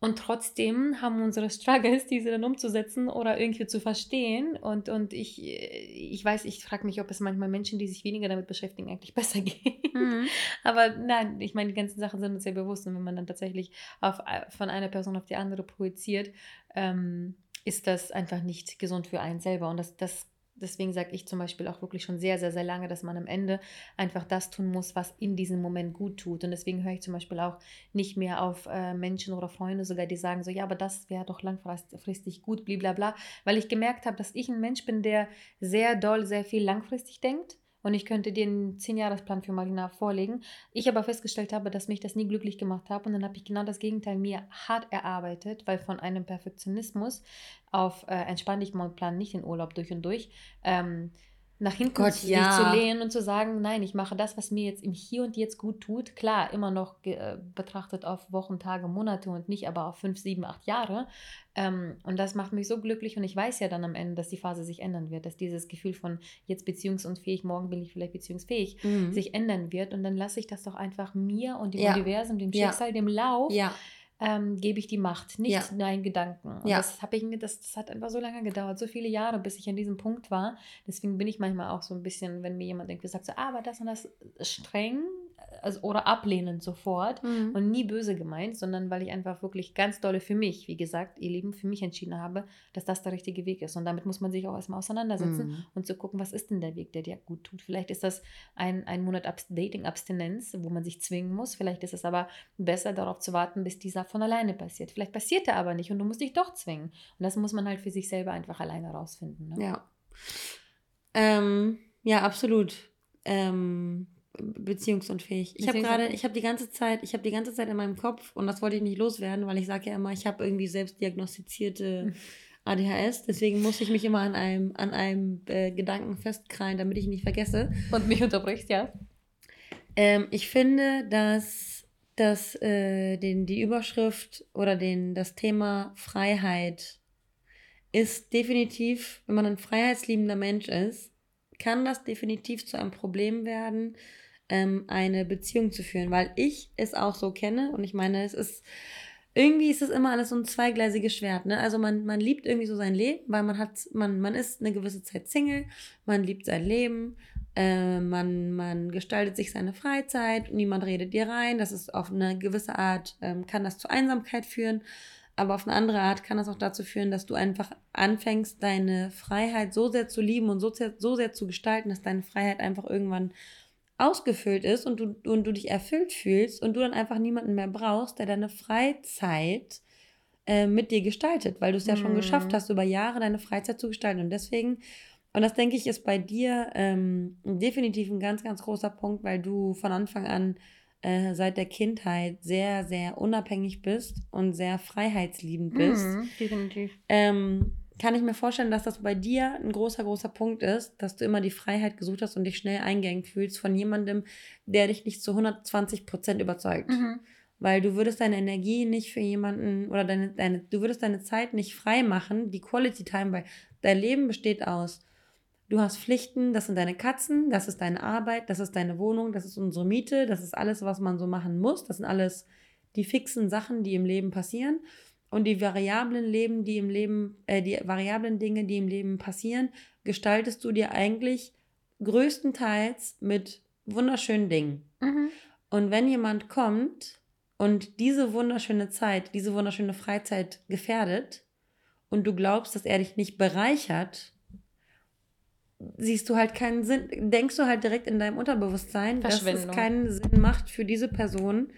Und trotzdem haben unsere Struggles, diese dann umzusetzen oder irgendwie zu verstehen. Und, und ich, ich weiß, ich frage mich, ob es manchmal Menschen, die sich weniger damit beschäftigen, eigentlich besser geht. Mhm. Aber nein, ich meine, die ganzen Sachen sind uns sehr bewusst. Und wenn man dann tatsächlich auf, von einer Person auf die andere projiziert, ähm, ist das einfach nicht gesund für einen selber. Und das, das deswegen sage ich zum Beispiel auch wirklich schon sehr, sehr, sehr lange, dass man am Ende einfach das tun muss, was in diesem Moment gut tut. Und deswegen höre ich zum Beispiel auch nicht mehr auf äh, Menschen oder Freunde sogar, die sagen so, ja, aber das wäre doch langfristig gut, blablabla, weil ich gemerkt habe, dass ich ein Mensch bin, der sehr doll, sehr viel langfristig denkt und ich könnte dir einen 10-Jahres-Plan für Marina vorlegen. Ich aber festgestellt habe, dass mich das nie glücklich gemacht hat und dann habe ich genau das Gegenteil mir hart erarbeitet, weil von einem Perfektionismus auf äh, entspann dich mal Plan nicht in Urlaub durch und durch, ähm, nach hinten Gott, sich ja. zu lehnen und zu sagen, nein, ich mache das, was mir jetzt im Hier und Jetzt gut tut. Klar, immer noch äh, betrachtet auf Wochen, Tage, Monate und nicht aber auf fünf, sieben, acht Jahre. Ähm, und das macht mich so glücklich und ich weiß ja dann am Ende, dass die Phase sich ändern wird, dass dieses Gefühl von jetzt beziehungsunfähig, morgen bin ich vielleicht beziehungsfähig, mhm. sich ändern wird. Und dann lasse ich das doch einfach mir und dem ja. Universum, dem Schicksal, ja. dem Lauf. Ja ähm, gebe ich die Macht, nicht ja. deinen Gedanken. Und ja. das, ich, das, das hat einfach so lange gedauert, so viele Jahre, bis ich an diesem Punkt war. Deswegen bin ich manchmal auch so ein bisschen, wenn mir jemand irgendwie sagt, so, ah, aber das und das streng also, oder ablehnend sofort mhm. und nie böse gemeint, sondern weil ich einfach wirklich ganz dolle für mich, wie gesagt, ihr Leben für mich entschieden habe, dass das der richtige Weg ist. Und damit muss man sich auch erstmal auseinandersetzen mhm. und zu gucken, was ist denn der Weg, der dir gut tut. Vielleicht ist das ein, ein Monat Abs Dating-Abstinenz, wo man sich zwingen muss. Vielleicht ist es aber besser, darauf zu warten, bis dieser von alleine passiert. Vielleicht passiert er aber nicht und du musst dich doch zwingen. Und das muss man halt für sich selber einfach alleine rausfinden. Ne? Ja. Ähm, ja, absolut. Ähm, beziehungsunfähig. Ich habe gerade, ich habe die ganze Zeit, ich habe die ganze Zeit in meinem Kopf und das wollte ich nicht loswerden, weil ich sage ja immer, ich habe irgendwie selbst diagnostizierte ADHS, deswegen muss ich mich immer an einem, an einem äh, Gedanken festkrallen, damit ich ihn nicht vergesse. Und mich unterbrichst, ja. Ähm, ich finde, dass dass äh, den, die Überschrift oder den, das Thema Freiheit ist definitiv, wenn man ein freiheitsliebender Mensch ist, kann das definitiv zu einem Problem werden, ähm, eine Beziehung zu führen, weil ich es auch so kenne und ich meine, es ist irgendwie ist es immer alles so ein zweigleisiges Schwert. Ne? Also man, man liebt irgendwie so sein Leben, weil man hat, man, man ist eine gewisse Zeit Single, man liebt sein Leben, äh, man, man gestaltet sich seine Freizeit, niemand redet dir rein. Das ist auf eine gewisse Art, ähm, kann das zu Einsamkeit führen, aber auf eine andere Art kann das auch dazu führen, dass du einfach anfängst, deine Freiheit so sehr zu lieben und so sehr, so sehr zu gestalten, dass deine Freiheit einfach irgendwann ausgefüllt ist und du, und du dich erfüllt fühlst und du dann einfach niemanden mehr brauchst, der deine Freizeit äh, mit dir gestaltet, weil du es ja schon geschafft mhm. hast, über Jahre deine Freizeit zu gestalten. Und deswegen, und das denke ich, ist bei dir ähm, definitiv ein ganz, ganz großer Punkt, weil du von Anfang an äh, seit der Kindheit sehr, sehr unabhängig bist und sehr freiheitsliebend bist. Mhm, definitiv. Ähm, kann ich mir vorstellen, dass das bei dir ein großer, großer Punkt ist, dass du immer die Freiheit gesucht hast und dich schnell eingängt fühlst von jemandem, der dich nicht zu 120 Prozent überzeugt. Mhm. Weil du würdest deine Energie nicht für jemanden oder deine, deine, du würdest deine Zeit nicht frei machen, die Quality Time, weil dein Leben besteht aus, du hast Pflichten, das sind deine Katzen, das ist deine Arbeit, das ist deine Wohnung, das ist unsere Miete, das ist alles, was man so machen muss, das sind alles die fixen Sachen, die im Leben passieren. Und die variablen Leben, die im Leben, äh, die variablen Dinge, die im Leben passieren, gestaltest du dir eigentlich größtenteils mit wunderschönen Dingen. Mhm. Und wenn jemand kommt und diese wunderschöne Zeit, diese wunderschöne Freizeit gefährdet und du glaubst, dass er dich nicht bereichert, siehst du halt keinen Sinn, denkst du halt direkt in deinem Unterbewusstsein, dass es keinen Sinn macht für diese Person,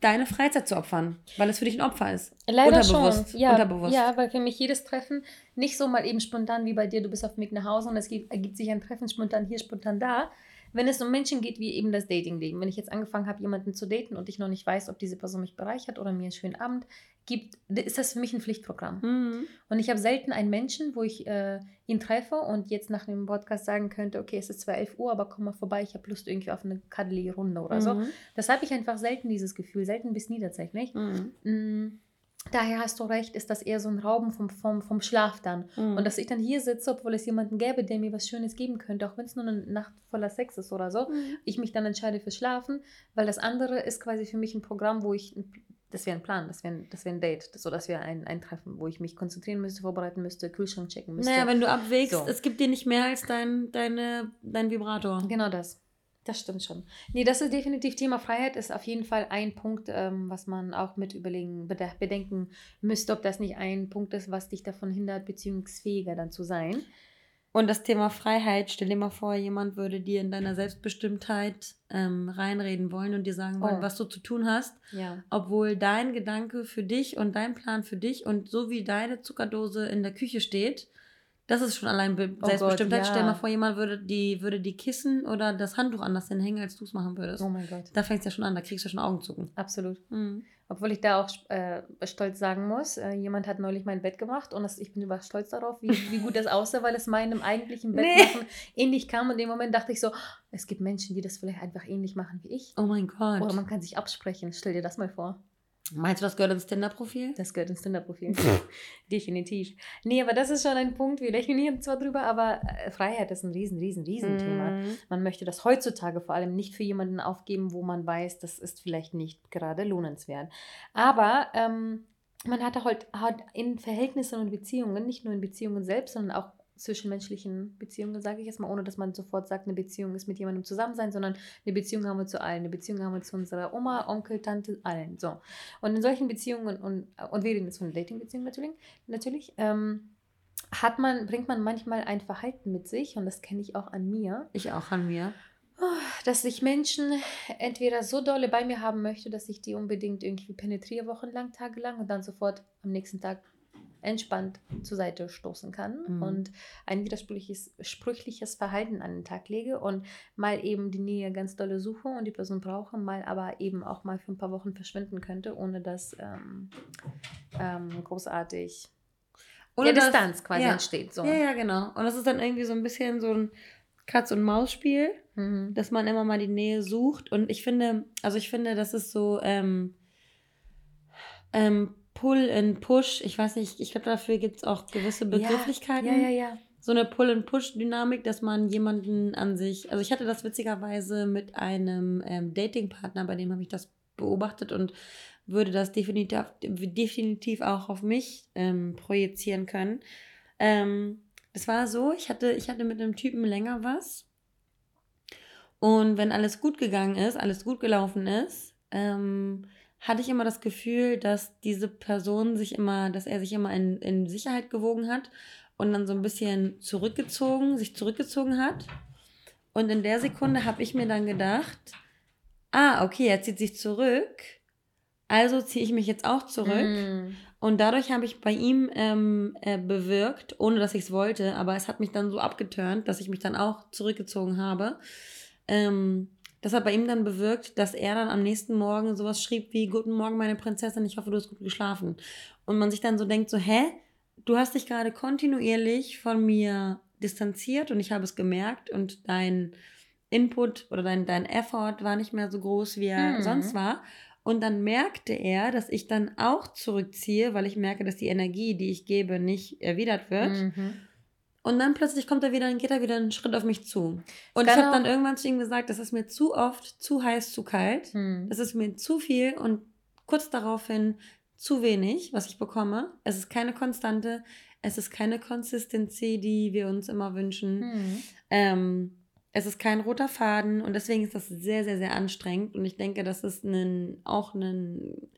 deine Freizeit zu opfern, weil es für dich ein Opfer ist. Leider schon. Ja, unterbewusst. ja, weil für mich jedes Treffen nicht so mal eben spontan wie bei dir, du bist auf dem Weg nach Hause und es gibt, ergibt sich ein Treffen spontan hier, spontan da. Wenn es um Menschen geht, wie eben das Datingleben, wenn ich jetzt angefangen habe, jemanden zu daten und ich noch nicht weiß, ob diese Person mich bereichert oder mir einen schönen Abend gibt, ist das für mich ein Pflichtprogramm. Mhm. Und ich habe selten einen Menschen, wo ich äh, ihn treffe und jetzt nach dem Podcast sagen könnte, okay, es ist zwar 11 Uhr, aber komm mal vorbei, ich habe Lust irgendwie auf eine kaddelige Runde oder mhm. so. Das habe ich einfach selten, dieses Gefühl, selten bis nie tatsächlich. Mhm. Daher hast du recht, ist das eher so ein Rauben vom, vom, vom Schlaf dann. Mhm. Und dass ich dann hier sitze, obwohl es jemanden gäbe, der mir was Schönes geben könnte, auch wenn es nur eine Nacht voller Sex ist oder so, mhm. ich mich dann entscheide für Schlafen, weil das andere ist quasi für mich ein Programm, wo ich das wäre ein Plan, das wäre das wär ein Date, so dass wir ein, ein Treffen, wo ich mich konzentrieren müsste, vorbereiten müsste, Kühlschrank checken müsste. Naja, wenn du abwägst, so. es gibt dir nicht mehr als dein, deine, dein Vibrator. Genau das. Das stimmt schon. Nee, das ist definitiv Thema Freiheit, ist auf jeden Fall ein Punkt, ähm, was man auch mit überlegen, bedenken müsste, ob das nicht ein Punkt ist, was dich davon hindert, beziehungsfähiger dann zu sein. Und das Thema Freiheit, stell dir mal vor, jemand würde dir in deiner Selbstbestimmtheit ähm, reinreden wollen und dir sagen wollen, oh. was du zu tun hast. Ja. Obwohl dein Gedanke für dich und dein Plan für dich und so wie deine Zuckerdose in der Küche steht, das ist schon allein Be oh Selbstbestimmtheit. Gott, ja. Stell dir mal vor, jemand würde die, würde die Kissen oder das Handtuch anders hinhängen, als du es machen würdest. Oh mein Gott. Da fängt es ja schon an, da kriegst du schon Augenzucken. Absolut. Mhm. Obwohl ich da auch äh, stolz sagen muss, äh, jemand hat neulich mein Bett gemacht und das, ich bin über stolz darauf, wie, wie gut das aussah, weil es meinem eigentlichen Bett nee. ähnlich kam. Und in dem Moment dachte ich so, es gibt Menschen, die das vielleicht einfach ähnlich machen wie ich. Oh mein Gott. Oder man kann sich absprechen. Stell dir das mal vor. Meinst du, das gehört ins Tinder-Profil? Das gehört ins Tinder-Profil. Definitiv. Nee, aber das ist schon ein Punkt, wir lächeln hier zwar drüber, aber äh, Freiheit ist ein riesen, riesen, riesen Thema. Mm. Man möchte das heutzutage vor allem nicht für jemanden aufgeben, wo man weiß, das ist vielleicht nicht gerade lohnenswert. Aber ähm, man hat halt, halt in Verhältnissen und Beziehungen, nicht nur in Beziehungen selbst, sondern auch zwischenmenschlichen Beziehungen, sage ich jetzt mal, ohne dass man sofort sagt, eine Beziehung ist mit jemandem zusammen sein, sondern eine Beziehung haben wir zu allen. Eine Beziehung haben wir zu unserer Oma, Onkel, Tante, allen. So. Und in solchen Beziehungen, und, und wir reden jetzt von Dating-Beziehungen natürlich, natürlich ähm, hat man, bringt man manchmal ein Verhalten mit sich, und das kenne ich auch an mir. Ich auch an mir. Dass ich Menschen entweder so dolle bei mir haben möchte, dass ich die unbedingt irgendwie penetriere, wochenlang, tagelang und dann sofort am nächsten Tag entspannt zur Seite stoßen kann mhm. und ein widersprüchliches sprüchliches Verhalten an den Tag lege und mal eben die Nähe ganz dolle suche und die Person brauche, mal aber eben auch mal für ein paar Wochen verschwinden könnte, ohne dass ähm, ähm, großartig ohne der Distanz quasi ja. entsteht. So. Ja, ja, genau. Und das ist dann irgendwie so ein bisschen so ein Katz- und Maus-Spiel. mhm. dass man immer mal die Nähe sucht. Und ich finde, also ich finde, das ist so ähm, ähm, Pull and Push. Ich weiß nicht, ich glaube, dafür gibt es auch gewisse Begrifflichkeiten. Ja, ja, ja. ja. So eine Pull and Push-Dynamik, dass man jemanden an sich. Also ich hatte das witzigerweise mit einem ähm, Datingpartner, bei dem habe ich das beobachtet und würde das definitiv, definitiv auch auf mich ähm, projizieren können. Ähm, das war so, ich hatte, ich hatte mit einem Typen länger was. Und wenn alles gut gegangen ist, alles gut gelaufen ist, ähm, hatte ich immer das Gefühl, dass diese Person sich immer, dass er sich immer in, in Sicherheit gewogen hat und dann so ein bisschen zurückgezogen, sich zurückgezogen hat. Und in der Sekunde habe ich mir dann gedacht, ah, okay, er zieht sich zurück, also ziehe ich mich jetzt auch zurück. Mm. Und dadurch habe ich bei ihm ähm, äh, bewirkt, ohne dass ich es wollte, aber es hat mich dann so abgeturnt, dass ich mich dann auch zurückgezogen habe. Ähm, das hat bei ihm dann bewirkt, dass er dann am nächsten Morgen sowas schrieb wie Guten Morgen, meine Prinzessin, ich hoffe, du hast gut geschlafen. Und man sich dann so denkt, so, hä? Du hast dich gerade kontinuierlich von mir distanziert und ich habe es gemerkt und dein Input oder dein, dein Effort war nicht mehr so groß, wie er mhm. sonst war. Und dann merkte er, dass ich dann auch zurückziehe, weil ich merke, dass die Energie, die ich gebe, nicht erwidert wird. Mhm. Und dann plötzlich kommt er wieder, geht er wieder einen Schritt auf mich zu. Und ich habe dann irgendwann zu ihm gesagt, das ist mir zu oft, zu heiß, zu kalt. Mhm. Das ist mir zu viel und kurz daraufhin zu wenig, was ich bekomme. Es ist keine Konstante, es ist keine Consistency, die wir uns immer wünschen. Mhm. Ähm, es ist kein roter Faden und deswegen ist das sehr, sehr, sehr anstrengend. Und ich denke, das ist ein, auch ein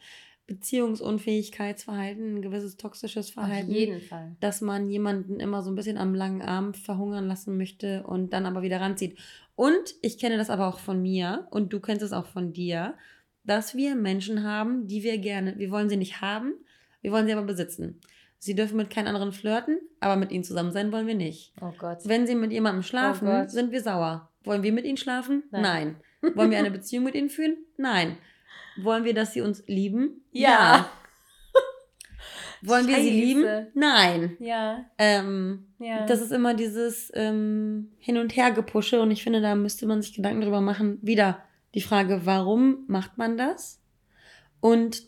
Beziehungsunfähigkeitsverhalten, ein gewisses toxisches Verhalten. Auf jeden Fall. Dass man jemanden immer so ein bisschen am langen Arm verhungern lassen möchte und dann aber wieder ranzieht. Und ich kenne das aber auch von mir und du kennst es auch von dir, dass wir Menschen haben, die wir gerne, wir wollen sie nicht haben, wir wollen sie aber besitzen. Sie dürfen mit keinem anderen flirten, aber mit ihnen zusammen sein wollen wir nicht. Oh Gott. Wenn sie mit jemandem schlafen, oh sind wir sauer. Wollen wir mit ihnen schlafen? Nein. Nein. Wollen wir eine Beziehung mit ihnen führen? Nein. Wollen wir, dass sie uns lieben? Ja. ja. Wollen wir sie lieben? Nein. Ja. Ähm, ja. Das ist immer dieses ähm, Hin- und Her-Gepusche und ich finde, da müsste man sich Gedanken drüber machen. Wieder die Frage, warum macht man das? Und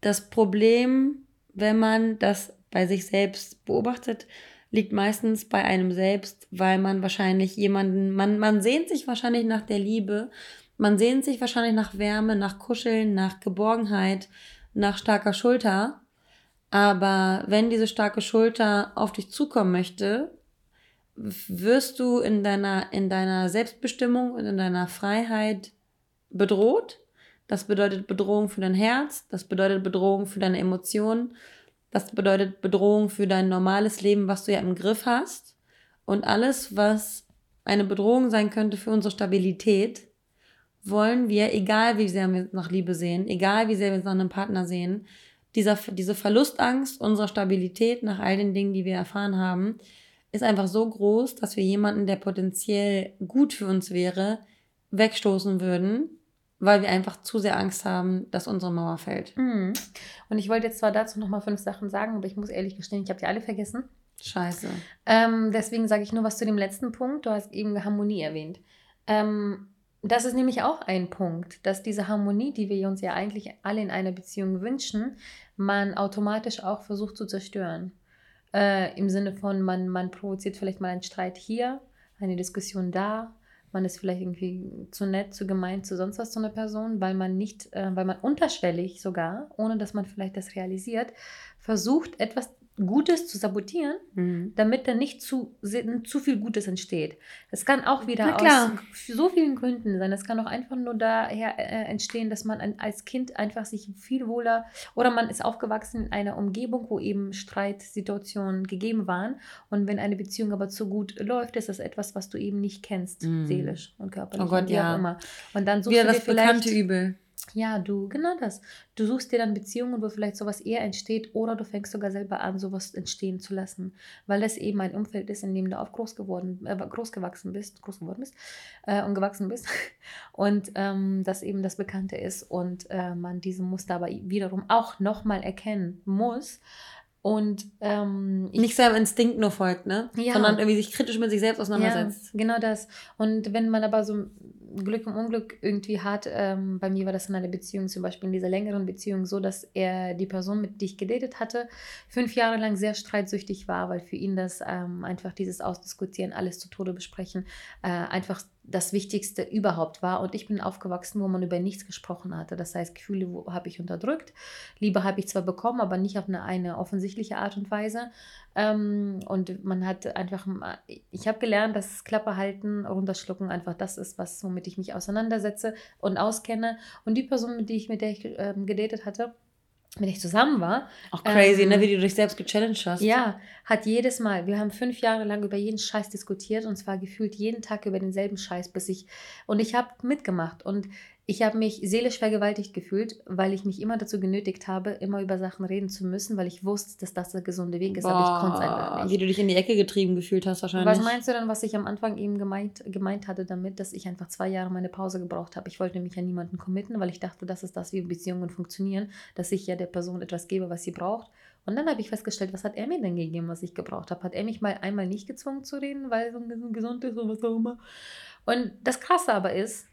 das Problem, wenn man das bei sich selbst beobachtet, liegt meistens bei einem selbst, weil man wahrscheinlich jemanden, man, man sehnt sich wahrscheinlich nach der Liebe, man sehnt sich wahrscheinlich nach Wärme, nach Kuscheln, nach Geborgenheit, nach starker Schulter. Aber wenn diese starke Schulter auf dich zukommen möchte, wirst du in deiner, in deiner Selbstbestimmung und in deiner Freiheit bedroht. Das bedeutet Bedrohung für dein Herz, das bedeutet Bedrohung für deine Emotionen, das bedeutet Bedrohung für dein normales Leben, was du ja im Griff hast. Und alles, was eine Bedrohung sein könnte für unsere Stabilität, wollen wir, egal wie sehr wir nach Liebe sehen, egal wie sehr wir uns nach einem Partner sehen, dieser, diese Verlustangst unserer Stabilität nach all den Dingen, die wir erfahren haben, ist einfach so groß, dass wir jemanden, der potenziell gut für uns wäre, wegstoßen würden, weil wir einfach zu sehr Angst haben, dass unsere Mauer fällt. Mhm. Und ich wollte jetzt zwar dazu nochmal fünf Sachen sagen, aber ich muss ehrlich gestehen, ich habe die alle vergessen. Scheiße. Ähm, deswegen sage ich nur was zu dem letzten Punkt. Du hast eben Harmonie erwähnt. Ähm, das ist nämlich auch ein Punkt, dass diese Harmonie, die wir uns ja eigentlich alle in einer Beziehung wünschen, man automatisch auch versucht zu zerstören. Äh, Im Sinne von, man, man provoziert vielleicht mal einen Streit hier, eine Diskussion da, man ist vielleicht irgendwie zu nett, zu gemein, zu sonst was zu einer Person, weil man nicht, äh, weil man unterschwellig sogar, ohne dass man vielleicht das realisiert, versucht, etwas Gutes zu sabotieren, mhm. damit dann nicht zu, zu viel Gutes entsteht. Das kann auch wieder aus so vielen Gründen sein. Das kann auch einfach nur daher äh, entstehen, dass man ein, als Kind einfach sich viel wohler oder man ist aufgewachsen in einer Umgebung, wo eben Streitsituationen gegeben waren. Und wenn eine Beziehung aber zu gut läuft, ist das etwas, was du eben nicht kennst, mhm. seelisch und körperlich. Oh Gott, und ja. immer. Und dann suchst wieder du dir das vielleicht, bekannte Übel. Ja, du, genau das. Du suchst dir dann Beziehungen, wo vielleicht sowas eher entsteht oder du fängst sogar selber an, sowas entstehen zu lassen, weil das eben ein Umfeld ist, in dem du auch groß geworden, äh, groß gewachsen bist, groß geworden bist äh, und gewachsen bist und ähm, das eben das Bekannte ist und äh, man diese Muster aber wiederum auch nochmal erkennen muss Und ähm, nicht seinem Instinkt nur folgt, ne? Ja. Sondern irgendwie sich kritisch mit sich selbst auseinandersetzt. Ja, genau das. Und wenn man aber so Glück und Unglück irgendwie hat, ähm, bei mir war das in einer Beziehung, zum Beispiel in dieser längeren Beziehung, so, dass er die Person, mit der ich gedatet hatte, fünf Jahre lang sehr streitsüchtig war, weil für ihn das ähm, einfach dieses Ausdiskutieren, alles zu Tode besprechen, äh, einfach das Wichtigste überhaupt war. Und ich bin aufgewachsen, wo man über nichts gesprochen hatte. Das heißt, Gefühle habe ich unterdrückt. Liebe habe ich zwar bekommen, aber nicht auf eine, eine offensichtliche Art und Weise. Ähm, und man hat einfach, ich habe gelernt, dass Klappe halten, runterschlucken einfach das ist, was womit ich mich auseinandersetze und auskenne. Und die Person, mit der ich, mit der ich ähm, gedatet hatte, wenn ich zusammen war. Auch crazy, ähm, ne, wie du dich selbst gechallenged hast. Ja, hat jedes Mal, wir haben fünf Jahre lang über jeden Scheiß diskutiert und zwar gefühlt jeden Tag über denselben Scheiß, bis ich, und ich habe mitgemacht und ich habe mich seelisch vergewaltigt gefühlt, weil ich mich immer dazu genötigt habe, immer über Sachen reden zu müssen, weil ich wusste, dass das der gesunde Weg ist, Boah, aber ich konnte es einfach nicht. Wie du dich in die Ecke getrieben gefühlt hast wahrscheinlich. Was meinst du denn, was ich am Anfang eben gemeint, gemeint hatte damit, dass ich einfach zwei Jahre meine Pause gebraucht habe? Ich wollte mich an niemanden committen, weil ich dachte, das ist das, wie Beziehungen funktionieren, dass ich ja der Person etwas gebe, was sie braucht. Und dann habe ich festgestellt, was hat er mir denn gegeben, was ich gebraucht habe? Hat er mich mal einmal nicht gezwungen zu reden, weil so gesund ist und was auch immer? Und das Krasse aber ist,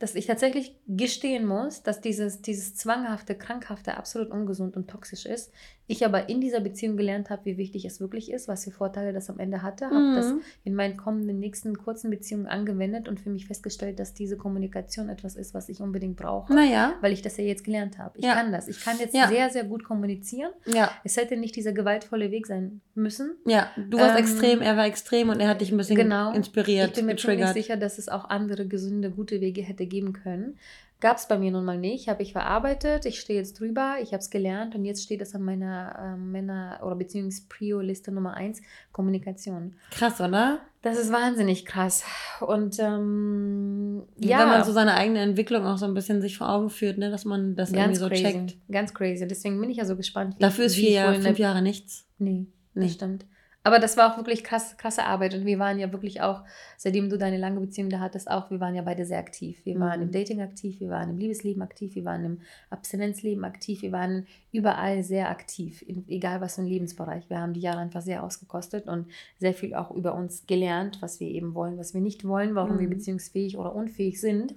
dass ich tatsächlich gestehen muss, dass dieses, dieses zwanghafte, krankhafte absolut ungesund und toxisch ist. Ich aber in dieser Beziehung gelernt habe, wie wichtig es wirklich ist, was für Vorteile das am Ende hatte. Habe mhm. das in meinen kommenden nächsten kurzen Beziehungen angewendet und für mich festgestellt, dass diese Kommunikation etwas ist, was ich unbedingt brauche. Naja. Weil ich das ja jetzt gelernt habe. Ich ja. kann das. Ich kann jetzt ja. sehr, sehr gut kommunizieren. Ja. Es hätte nicht dieser gewaltvolle Weg sein müssen. Ja, du warst ähm, extrem, er war extrem und er hat dich ein bisschen genau. inspiriert. Ich bin mir ziemlich sicher, dass es auch andere gesunde, gute Wege hätte geben können. Gab es bei mir nun mal nicht. Habe ich verarbeitet, ich stehe jetzt drüber, ich habe es gelernt und jetzt steht es an meiner äh, Männer- oder beziehungsweise Prio-Liste Nummer 1, Kommunikation. Krass, oder? Das ist wahnsinnig krass. Und ähm, ja. Wenn man so seine eigene Entwicklung auch so ein bisschen sich vor Augen führt, ne, dass man das ganz irgendwie so crazy. checkt. Ganz crazy. Deswegen bin ich ja so gespannt. Dafür ist vier Jahre, fünf Jahre nichts. Nee, nee. das stimmt. Aber das war auch wirklich krass, krasse Arbeit und wir waren ja wirklich auch, seitdem du deine lange Beziehung da hattest, auch, wir waren ja beide sehr aktiv. Wir mhm. waren im Dating aktiv, wir waren im Liebesleben aktiv, wir waren im Abstinenzleben aktiv, wir waren überall sehr aktiv, egal was für ein Lebensbereich. Wir haben die Jahre einfach sehr ausgekostet und sehr viel auch über uns gelernt, was wir eben wollen, was wir nicht wollen, warum mhm. wir beziehungsfähig oder unfähig sind.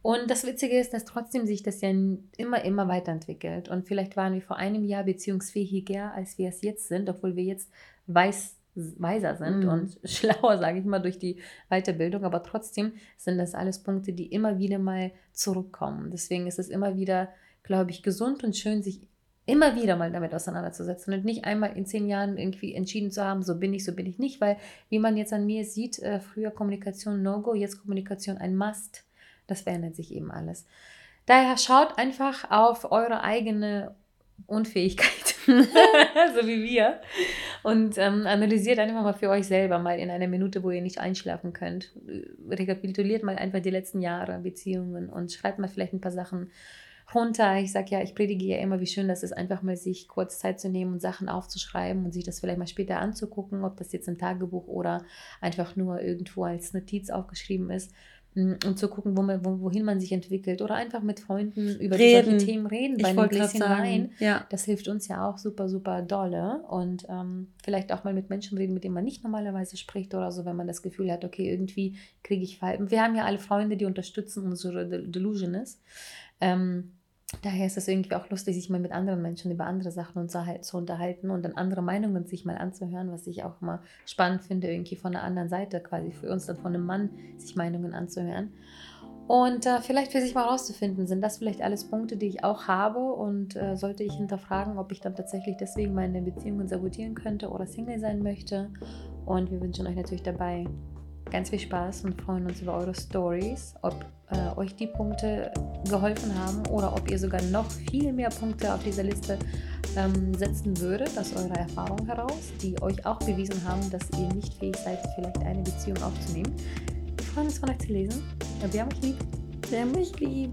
Und das Witzige ist, dass trotzdem sich das ja immer, immer weiterentwickelt. Und vielleicht waren wir vor einem Jahr beziehungsfähiger, als wir es jetzt sind, obwohl wir jetzt weiß, weiser sind mhm. und schlauer, sage ich mal, durch die Weiterbildung. Aber trotzdem sind das alles Punkte, die immer wieder mal zurückkommen. Deswegen ist es immer wieder, glaube ich, gesund und schön, sich immer wieder mal damit auseinanderzusetzen und nicht einmal in zehn Jahren irgendwie entschieden zu haben, so bin ich, so bin ich nicht, weil wie man jetzt an mir sieht, äh, früher Kommunikation No-Go, jetzt Kommunikation ein Must, das verändert sich eben alles. Daher schaut einfach auf eure eigene Unfähigkeit, so wie wir. Und ähm, analysiert einfach mal für euch selber mal in einer Minute, wo ihr nicht einschlafen könnt. Rekapituliert mal einfach die letzten Jahre Beziehungen und schreibt mal vielleicht ein paar Sachen runter. Ich sage ja, ich predige ja immer, wie schön das ist, einfach mal sich kurz Zeit zu nehmen und Sachen aufzuschreiben und sich das vielleicht mal später anzugucken, ob das jetzt im Tagebuch oder einfach nur irgendwo als Notiz aufgeschrieben ist um zu gucken, wo man, wo, wohin man sich entwickelt. Oder einfach mit Freunden über solche Themen reden bei einem Gläschen Wein. Ja. Das hilft uns ja auch super, super dolle. Und ähm, vielleicht auch mal mit Menschen reden, mit denen man nicht normalerweise spricht oder so, wenn man das Gefühl hat, okay, irgendwie kriege ich Verhalten. Wir haben ja alle Freunde, die unterstützen unsere Delusion ist. Ähm, daher ist es irgendwie auch lustig, sich mal mit anderen Menschen über andere Sachen zu unterhalten und dann andere Meinungen sich mal anzuhören, was ich auch immer spannend finde, irgendwie von der anderen Seite quasi für uns dann von einem Mann sich Meinungen anzuhören. Und äh, vielleicht für sich mal rauszufinden, sind das vielleicht alles Punkte, die ich auch habe und äh, sollte ich hinterfragen, ob ich dann tatsächlich deswegen meine Beziehungen sabotieren könnte oder Single sein möchte. Und wir wünschen euch natürlich dabei ganz viel Spaß und freuen uns über eure Stories, ob äh, euch die Punkte geholfen haben oder ob ihr sogar noch viel mehr Punkte auf dieser Liste ähm, setzen würdet aus eurer Erfahrung heraus, die euch auch bewiesen haben, dass ihr nicht fähig seid, vielleicht eine Beziehung aufzunehmen. Wir freuen uns von euch zu lesen. Wir haben euch lieb. Wir haben euch lieb.